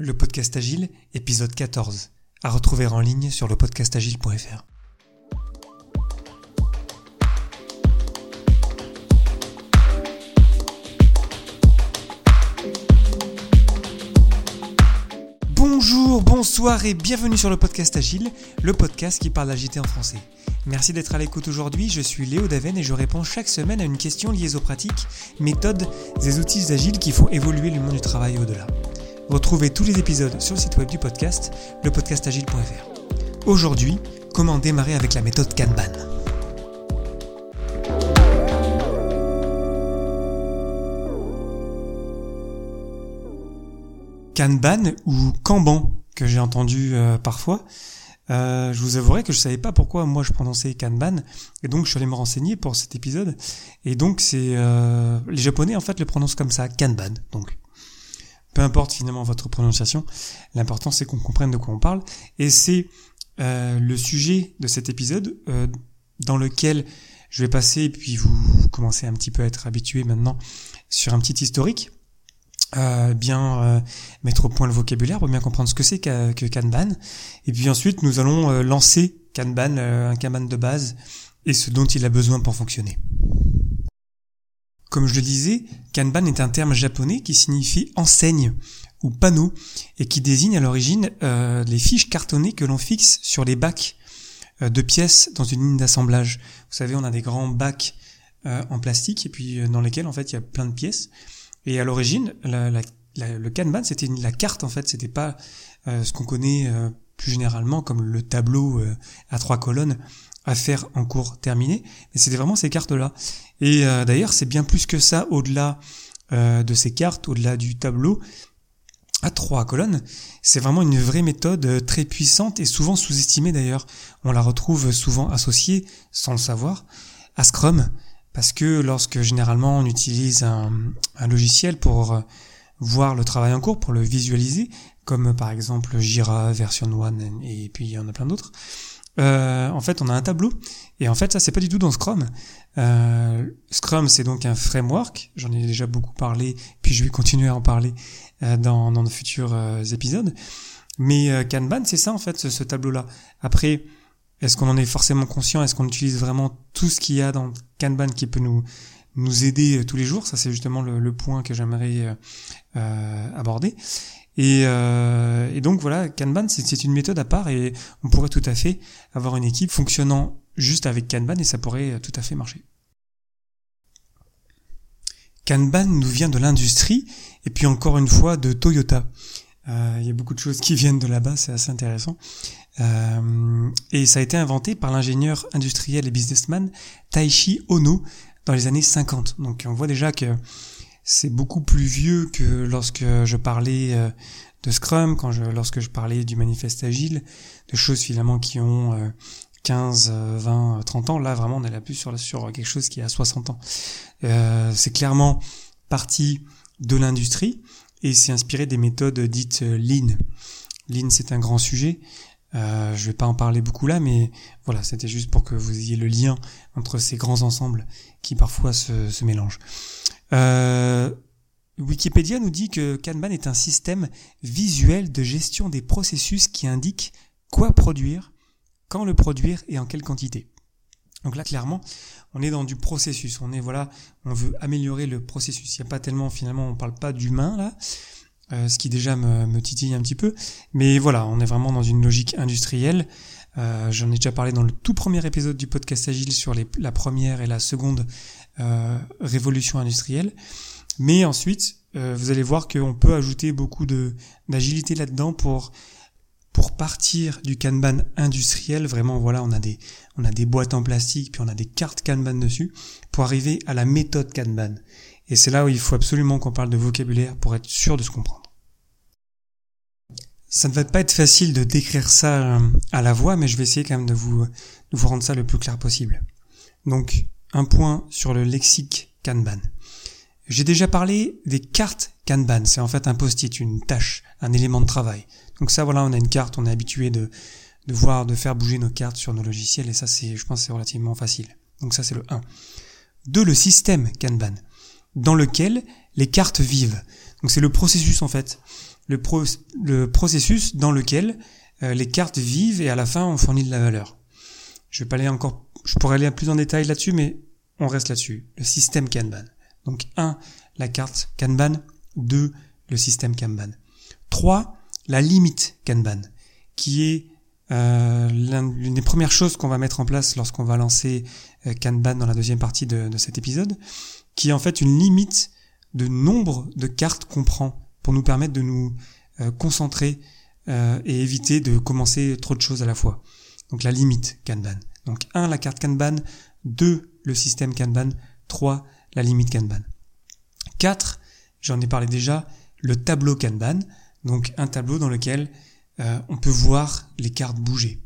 Le podcast Agile, épisode 14, à retrouver en ligne sur le podcastagile.fr. Bonjour, bonsoir et bienvenue sur le podcast Agile, le podcast qui parle d'agilité en français. Merci d'être à l'écoute aujourd'hui, je suis Léo Daven et je réponds chaque semaine à une question liée aux pratiques, méthodes et outils agiles qui font évoluer le monde du travail au-delà. Retrouvez tous les épisodes sur le site web du podcast, lepodcastagile.fr. Aujourd'hui, comment démarrer avec la méthode Kanban? Kanban ou Kanban que j'ai entendu euh, parfois. Euh, je vous avouerai que je savais pas pourquoi moi je prononçais Kanban et donc je suis allé me renseigner pour cet épisode et donc c'est euh, les japonais en fait le prononcent comme ça Kanban donc peu importe finalement votre prononciation l'important c'est qu'on comprenne de quoi on parle et c'est le sujet de cet épisode dans lequel je vais passer et puis vous commencez un petit peu à être habitué maintenant sur un petit historique euh, bien euh, mettre au point le vocabulaire pour bien comprendre ce que c'est que, Kanban. Et puis ensuite, nous allons euh, lancer Kanban, un Kanban de base, et ce dont il a besoin pour fonctionner. Comme je le disais, Kanban est un terme japonais qui signifie enseigne ou panneau et qui désigne à l'origine les fiches cartonnées que l'on fixe sur les bacs de pièces dans une ligne d'assemblage. Vous savez, on a des grands bacs en plastique et puis dans lesquels en fait il y a plein de pièces. Et à l'origine, le Kanban, c'était la carte en fait, c'était pas euh, ce qu'on connaît euh, plus généralement comme le tableau euh, à trois colonnes à faire en cours terminé, mais c'était vraiment ces cartes-là. Et d'ailleurs, c'est bien plus que ça au-delà de ces cartes, au-delà du tableau à trois colonnes. C'est vraiment une vraie méthode très puissante et souvent sous-estimée d'ailleurs. On la retrouve souvent associée, sans le savoir, à Scrum parce que lorsque généralement on utilise un, logiciel pour euh, voir le travail en cours, pour le visualiser, comme par exemple Jira, Version 1 et puis il y en a plein d'autres, euh, en fait on a un tableau et en fait ça c'est pas du tout dans Scrum. Euh, Scrum c'est donc un framework, j'en ai déjà beaucoup parlé, puis je vais continuer à en parler dans, dans de futurs épisodes. Mais Kanban c'est ça en fait ce, ce tableau-là. Après est-ce qu'on en est forcément conscient? Est-ce qu'on utilise vraiment tout ce qu'il y a dans Kanban qui peut nous nous aider euh, tous les jours Ça, c'est justement le, point que j'aimerais euh, euh, aborder. Et, donc voilà, Kanban, c'est une méthode à part et on pourrait tout à fait avoir une équipe fonctionnant juste avec Kanban et ça pourrait tout à fait marcher. Kanban nous vient de l'industrie et puis encore une fois de Toyota. Il y a beaucoup de choses qui viennent de là-bas, c'est assez intéressant. Et ça a été inventé par l'ingénieur industriel et businessman Taishi Ono dans les années 50. Donc on voit déjà que c'est beaucoup plus vieux que lorsque je parlais euh, de Scrum, quand lorsque je parlais du manifeste agile, de choses finalement qui ont 15, 20, 30 ans. Là vraiment on est là plus sur, quelque chose qui a 60 ans. Euh, c'est clairement parti de l'industrie et c'est inspiré des méthodes dites Lean. Lean c'est un grand sujet. Euh, je vais pas en parler beaucoup là, mais voilà, c'était juste pour que vous ayez le lien entre ces grands ensembles qui parfois se, mélangent. Euh, Wikipédia nous dit que Kanban est un système visuel de gestion des processus qui indique quoi produire, quand le produire et en quelle quantité. Donc là, clairement, on est dans du processus. On est voilà, on veut améliorer le processus. Il n'y a pas tellement finalement, on parle pas d'humain là. Euh, ce qui déjà me, me, titille un petit peu. Mais voilà, on est vraiment dans une logique industrielle. Euh, J'en ai déjà parlé dans le tout premier épisode du podcast Agile sur les, la première et la seconde euh, révolution industrielle. Mais ensuite, euh, vous allez voir qu'on peut ajouter beaucoup d'agilité là-dedans pour pour partir du Kanban industriel, vraiment voilà, on a des on a des boîtes en plastique puis on a des cartes Kanban dessus pour arriver à la méthode Kanban. Et c'est là où il faut absolument qu'on parle de vocabulaire pour être sûr de se comprendre. Ça ne va pas être facile de décrire ça euh, à la voix, mais je vais essayer quand même de vous, rendre ça le plus clair possible. Donc, un point sur le lexique Kanban. J'ai déjà parlé des cartes Kanban. C'est en fait un post-it, une tâche, un élément de travail. Donc ça, voilà, on a une carte, on est habitué de, de voir, de faire bouger nos cartes sur nos logiciels, et ça, c'est, je pense, c'est relativement facile. Donc ça, c'est le 1. 2. Le système Kanban dans lequel les cartes vivent. Donc c'est le processus en fait. le, processus dans lequel euh, les cartes vivent et à la fin on fournit de la valeur. Je vais pas aller encore, je pourrais aller plus en détail là-dessus, mais on reste là-dessus. Le système Kanban. Donc 1, la carte Kanban. 2, le système Kanban. 3, la limite Kanban, qui est euh, l'une des premières choses qu'on va mettre en place lorsqu'on va lancer euh, Kanban dans la deuxième partie de, de, cet épisode, qui est en fait une limite de nombre de cartes qu'on prend pour nous permettre de nous euh, concentrer euh, et éviter de commencer trop de choses à la fois. Donc la limite Kanban. Donc 1, la carte Kanban, 2, le système Kanban, 3, la limite Kanban. 4, j'en ai parlé déjà, le tableau Kanban, donc un tableau dans lequel euh, on peut voir les cartes bouger.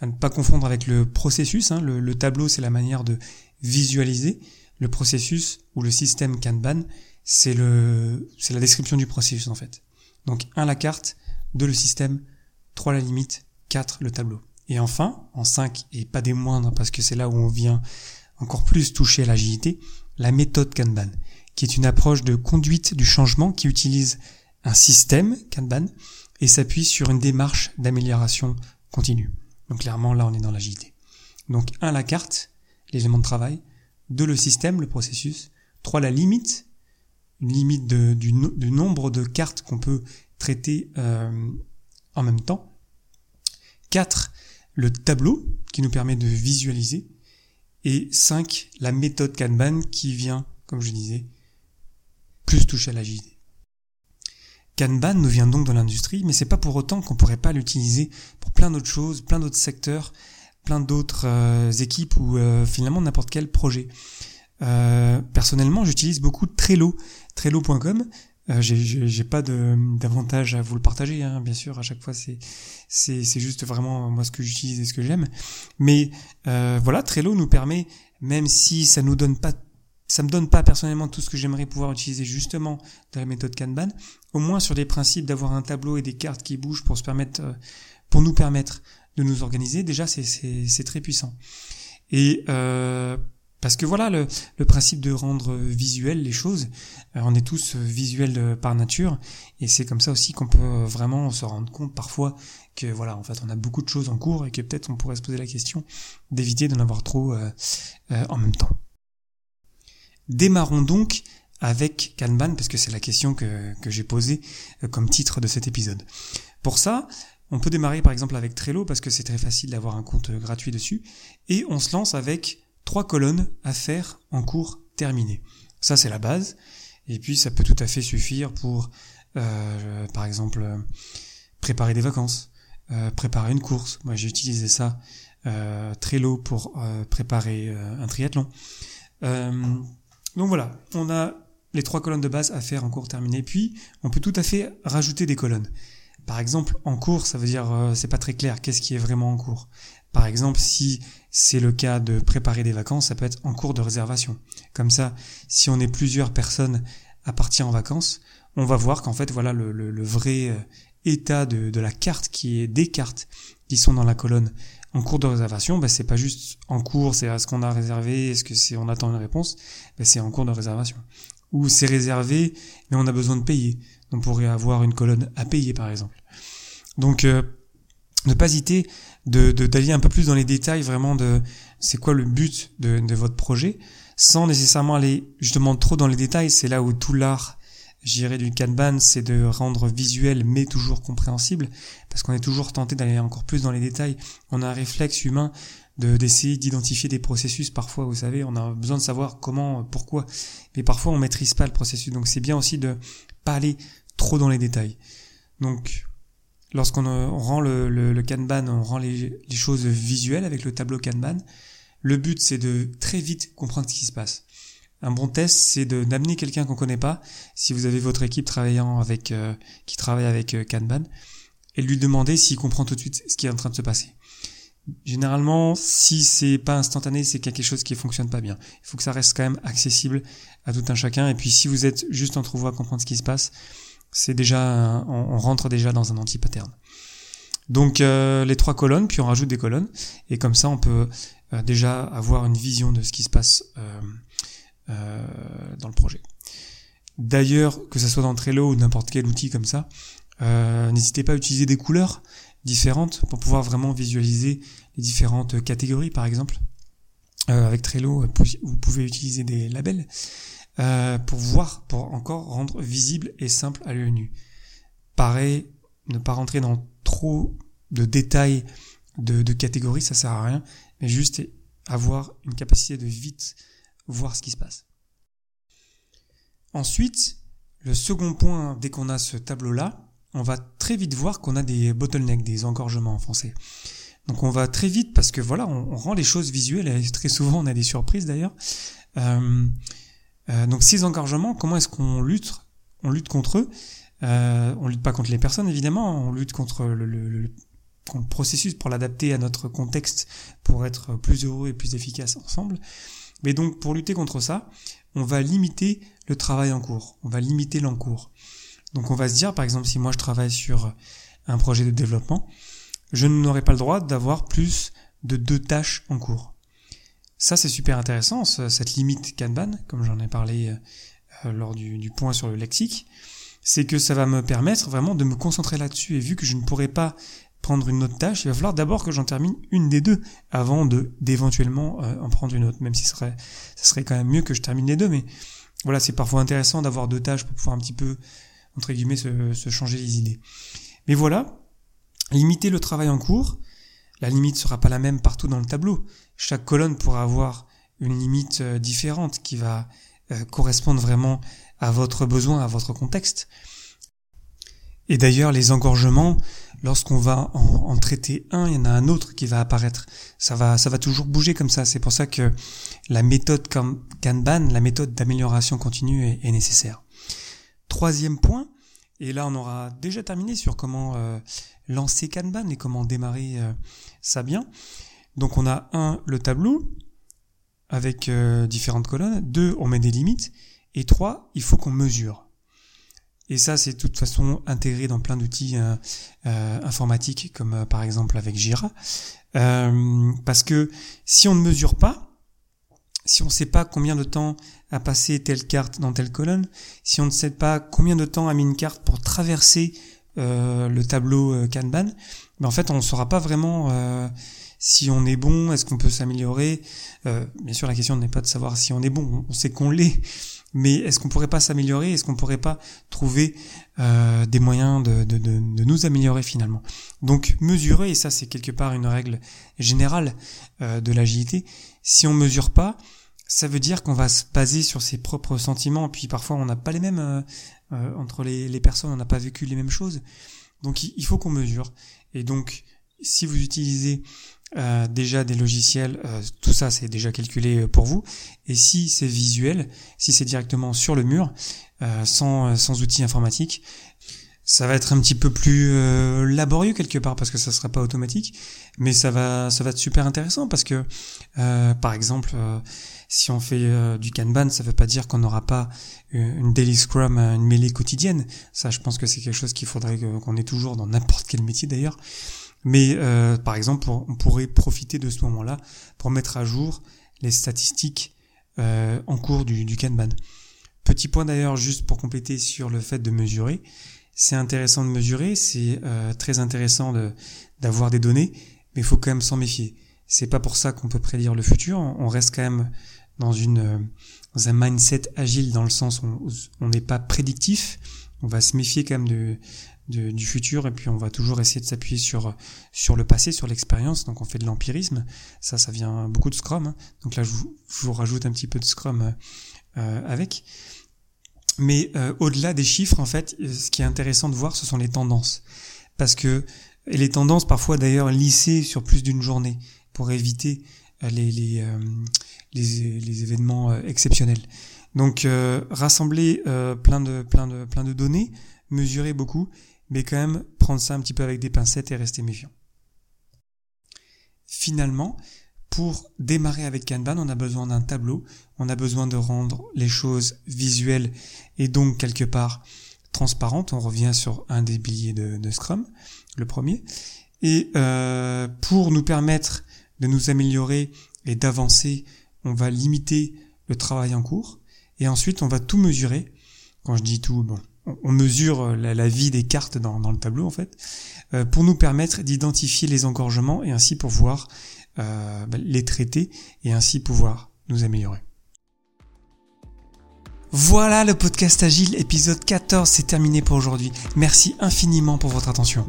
À ne pas confondre avec le processus, hein. le, le, tableau c'est la manière de visualiser, le processus ou le système Kanban c'est la description du processus en fait. Donc 1 la carte, 2 le système, 3 la limite, 4 le tableau. Et enfin, en 5 et pas des moindres parce que c'est là où on vient encore plus toucher à l'agilité, la méthode Kanban, qui est une approche de conduite du changement qui utilise un système Kanban et s'appuie sur une démarche d'amélioration continue. Donc clairement là on est dans l'agilité. Donc 1 la carte, l'élément de travail, 2 le système, le processus, 3 la limite, une limite du, nombre de cartes qu'on peut traiter euh, en même temps. 4 le tableau qui nous permet de visualiser. Et 5 la méthode Kanban qui vient, comme je disais, plus toucher à l'agilité. Kanban nous vient donc de l'industrie, mais c'est pas pour autant qu'on pourrait pas l'utiliser pour plein d'autres choses, plein d'autres secteurs, plein d'autres euh, équipes ou euh, finalement n'importe quel projet. Euh, personnellement, j'utilise beaucoup Trello, Trello.com. Euh, j'ai pas d'avantage à vous le partager, hein, bien sûr. À chaque fois, c'est c'est juste vraiment moi ce que j'utilise et ce que j'aime. Mais voilà, Trello nous permet, même si ça nous donne pas ça me donne pas personnellement tout ce que j'aimerais pouvoir utiliser justement dans la méthode Kanban, au moins sur les principes d'avoir un tableau et des cartes qui bougent pour se permettre, euh, pour nous permettre de nous organiser, déjà c'est très puissant. Et euh, parce que voilà le, le, principe de rendre visuel les choses, euh, on est tous visuels par nature, et c'est comme ça aussi qu'on peut vraiment se rendre compte parfois que voilà en fait on a beaucoup de choses en cours et que peut-être on pourrait se poser la question d'éviter d'en avoir trop euh, en même temps. Démarrons donc avec Kanban, parce que c'est la question que, que j'ai posée euh, comme titre de cet épisode. Pour ça, on peut démarrer par exemple avec Trello, parce que c'est très facile d'avoir un compte gratuit dessus, et on se lance avec trois colonnes à faire en cours terminé. Ça, c'est la base, et puis ça peut tout à fait suffire pour, euh, par exemple, préparer des vacances, euh, préparer une course. Moi, j'ai utilisé ça, euh, Trello, pour préparer un triathlon. Donc voilà, on a les trois colonnes de base à faire en cours terminé. Puis, on peut tout à fait rajouter des colonnes. Par exemple, en cours, ça veut dire euh, c'est pas très clair. Qu'est-ce qui est vraiment en cours Par exemple, si c'est le cas de préparer des vacances, ça peut être en cours de réservation. Comme ça, si on est plusieurs personnes à partir en vacances, on va voir qu'en fait, voilà le, vrai euh, état de, de, la carte qui est des cartes qui sont dans la colonne en cours de réservation, bah, c'est pas juste en cours, c'est à ce qu'on a réservé, est-ce que c'est on attend une réponse, bah, c'est en cours de réservation. Ou c'est réservé, mais on a besoin de payer. On pourrait avoir une colonne à payer, par exemple. Donc, euh, ne pas hésiter de d'aller un peu plus dans les détails vraiment de c'est quoi le but de, de votre projet, sans nécessairement aller justement trop dans les détails. C'est là où tout l'art j'irais du Kanban, c'est de rendre visuel mais toujours compréhensible, parce qu'on est toujours tenté d'aller encore plus dans les détails. On a un réflexe humain de d'essayer d'identifier des processus. Parfois, vous savez, on a besoin de savoir comment, pourquoi, mais parfois on maîtrise pas le processus. Donc c'est bien aussi de pas aller trop dans les détails. Donc lorsqu'on rend le, le, Kanban, on rend les, les choses visuelles avec le tableau Kanban. Le but, c'est de très vite comprendre ce qui se passe. Un bon test, c'est d'amener quelqu'un qu'on connaît pas, si vous avez votre équipe travaillant avec, euh, qui travaille avec euh, Kanban, et lui demander s'il comprend tout de suite ce qui est en train de se passer. Généralement, si c'est pas instantané, c'est quelque chose qui fonctionne pas bien. Il faut que ça reste quand même accessible à tout un chacun. Et puis, si vous êtes juste entre vous à comprendre ce qui se passe, c'est déjà, on, rentre déjà dans un anti-pattern. Donc, euh, les trois colonnes, puis on rajoute des colonnes, et comme ça, on peut déjà avoir une vision de ce qui se passe euh, dans le projet. D'ailleurs, que ce soit dans Trello ou n'importe quel outil comme ça, Euh, n'hésitez pas à utiliser des couleurs différentes pour pouvoir vraiment visualiser les différentes catégories, par exemple. Euh, avec Trello, vous pouvez utiliser des labels euh, pour voir, pour encore rendre visible et simple à l'œil nu. Pareil, ne pas rentrer dans trop de détails de, de catégories, ça sert à rien, mais juste avoir une capacité de vite voir ce qui se passe. Ensuite, le second point, dès qu'on a ce tableau-là, on va très vite voir qu'on a des bottlenecks, des engorgements en français. Donc on va très vite parce que voilà, on, rend les choses visuelles et très souvent on a des surprises d'ailleurs. Euh, euh, donc ces engorgements, comment est-ce qu'on lutte? On lutte contre eux? Euh, on lutte pas contre les personnes évidemment, on lutte contre le, le, le processus pour l'adapter à notre contexte pour être plus heureux et plus efficace ensemble. Mais donc pour lutter contre ça, on va limiter le travail en cours, on va limiter l'encours. Donc on va se dire, par exemple, si moi je travaille sur un projet de développement, je n'aurai pas le droit d'avoir plus de deux tâches en cours. Ça c'est super intéressant, cette limite Kanban, comme j'en ai parlé euh, lors du, point sur le lexique, c'est que ça va me permettre vraiment de me concentrer là-dessus. Et vu que je ne pourrai pas prendre une autre tâche, il va falloir d'abord que j'en termine une des deux avant de d'éventuellement euh, en prendre une autre. Même si ce serait, ce serait quand même mieux que je termine les deux, mais voilà, c'est parfois intéressant d'avoir deux tâches pour pouvoir un petit peu entre guillemets se, se changer les idées. Mais voilà, limiter le travail en cours. La limite sera pas la même partout dans le tableau. Chaque colonne pourra avoir une limite euh, différente qui va euh, correspondre vraiment à votre besoin, à votre contexte. Et d'ailleurs, les engorgements, lorsqu'on va en, traiter un, il y en a un autre qui va apparaître. Ça va, ça va toujours bouger comme ça. C'est pour ça que la méthode Kanban, la méthode d'amélioration continue est, nécessaire. Troisième point, et là on aura déjà terminé sur comment euh, lancer Kanban et comment démarrer euh, ça bien. Donc on a un, le tableau avec euh, différentes colonnes. Deux, on met des limites. Et trois, il faut qu'on mesure. Et ça, c'est de toute façon intégré dans plein d'outils euh, euh informatiques, comme euh, par exemple avec Jira. Parce que si on ne mesure pas, si on ne sait pas combien de temps a passé telle carte dans telle colonne, si on ne sait pas combien de temps a mis une carte pour traverser le tableau Kanban, ben en fait, on ne saura pas vraiment si on est bon, est-ce qu'on peut s'améliorer. bien sûr, la question n'est pas de savoir si on est bon, on sait qu'on l'est mais est-ce qu'on pourrait pas s'améliorer? Est-ce qu'on pourrait pas trouver euh, des moyens de, de, de, nous améliorer finalement? Donc mesurer, et ça c'est quelque part une règle générale euh, de l'agilité, si on mesure pas, ça veut dire qu'on va se baser sur ses propres sentiments, puis parfois on n'a pas les mêmes euh, entre les, les, personnes, on n'a pas vécu les mêmes choses. Donc il faut qu'on mesure. Et donc si vous utilisez euh, déjà des logiciels, euh, tout ça c'est déjà calculé euh, pour vous. Et si c'est visuel, si c'est directement sur le mur, sans, sans outils informatiques, ça va être un petit peu plus laborieux quelque part parce que ça sera pas automatique, mais ça va ça va être super intéressant parce que par exemple si on fait du Kanban, ça veut pas dire qu'on n'aura pas une daily scrum, une mêlée quotidienne. Ça, je pense que c'est quelque chose qu'il faudrait qu'on ait toujours dans n'importe quel métier d'ailleurs. Mais euh, par exemple, on pourrait profiter de ce moment-là pour mettre à jour les statistiques euh, en cours du, Kanban. Petit point d'ailleurs, juste pour compléter sur le fait de mesurer. C'est intéressant de mesurer, c'est euh, très intéressant d'avoir des données, mais il faut quand même s'en méfier. C'est pas pour ça qu'on peut prédire le futur. On reste quand même dans une dans un mindset agile dans le sens où on n'est pas prédictif. On va se méfier quand même de, du futur et puis on va toujours essayer de s'appuyer sur sur le passé, sur l'expérience. Donc on fait de l'empirisme. Ça, ça vient beaucoup de Scrum. Hein. Donc là, je vous, je vous, rajoute un petit peu de Scrum euh, avec. Mais euh, au-delà des chiffres, en fait, ce qui est intéressant de voir, ce sont les tendances, parce que et les tendances parfois d'ailleurs lissées sur plus d'une journée pour éviter euh, les les, euh, les, les événements euh, exceptionnels. Donc rassembler plein de plein de plein de données, mesurer beaucoup mais quand même prendre ça un petit peu avec des pincettes et rester méfiant. Finalement, pour démarrer avec Kanban, on a besoin d'un tableau, on a besoin de rendre les choses visuelles et donc quelque part transparentes. On revient sur un des billets de, Scrum, le premier. Et euh, pour nous permettre de nous améliorer et d'avancer, on va limiter le travail en cours. Et ensuite, on va tout mesurer. Quand je dis tout, bon, on mesure la, vie des cartes dans, le tableau en fait, euh, pour nous permettre d'identifier les engorgements et ainsi pouvoir euh, bah, les traiter et ainsi pouvoir nous améliorer. Voilà le podcast Agile épisode 14, c'est terminé pour aujourd'hui. Merci infiniment pour votre attention.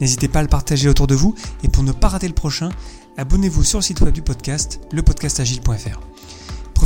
N'hésitez pas à le partager autour de vous et pour ne pas rater le prochain, abonnez-vous sur le site web du podcast, lepodcastagile.fr.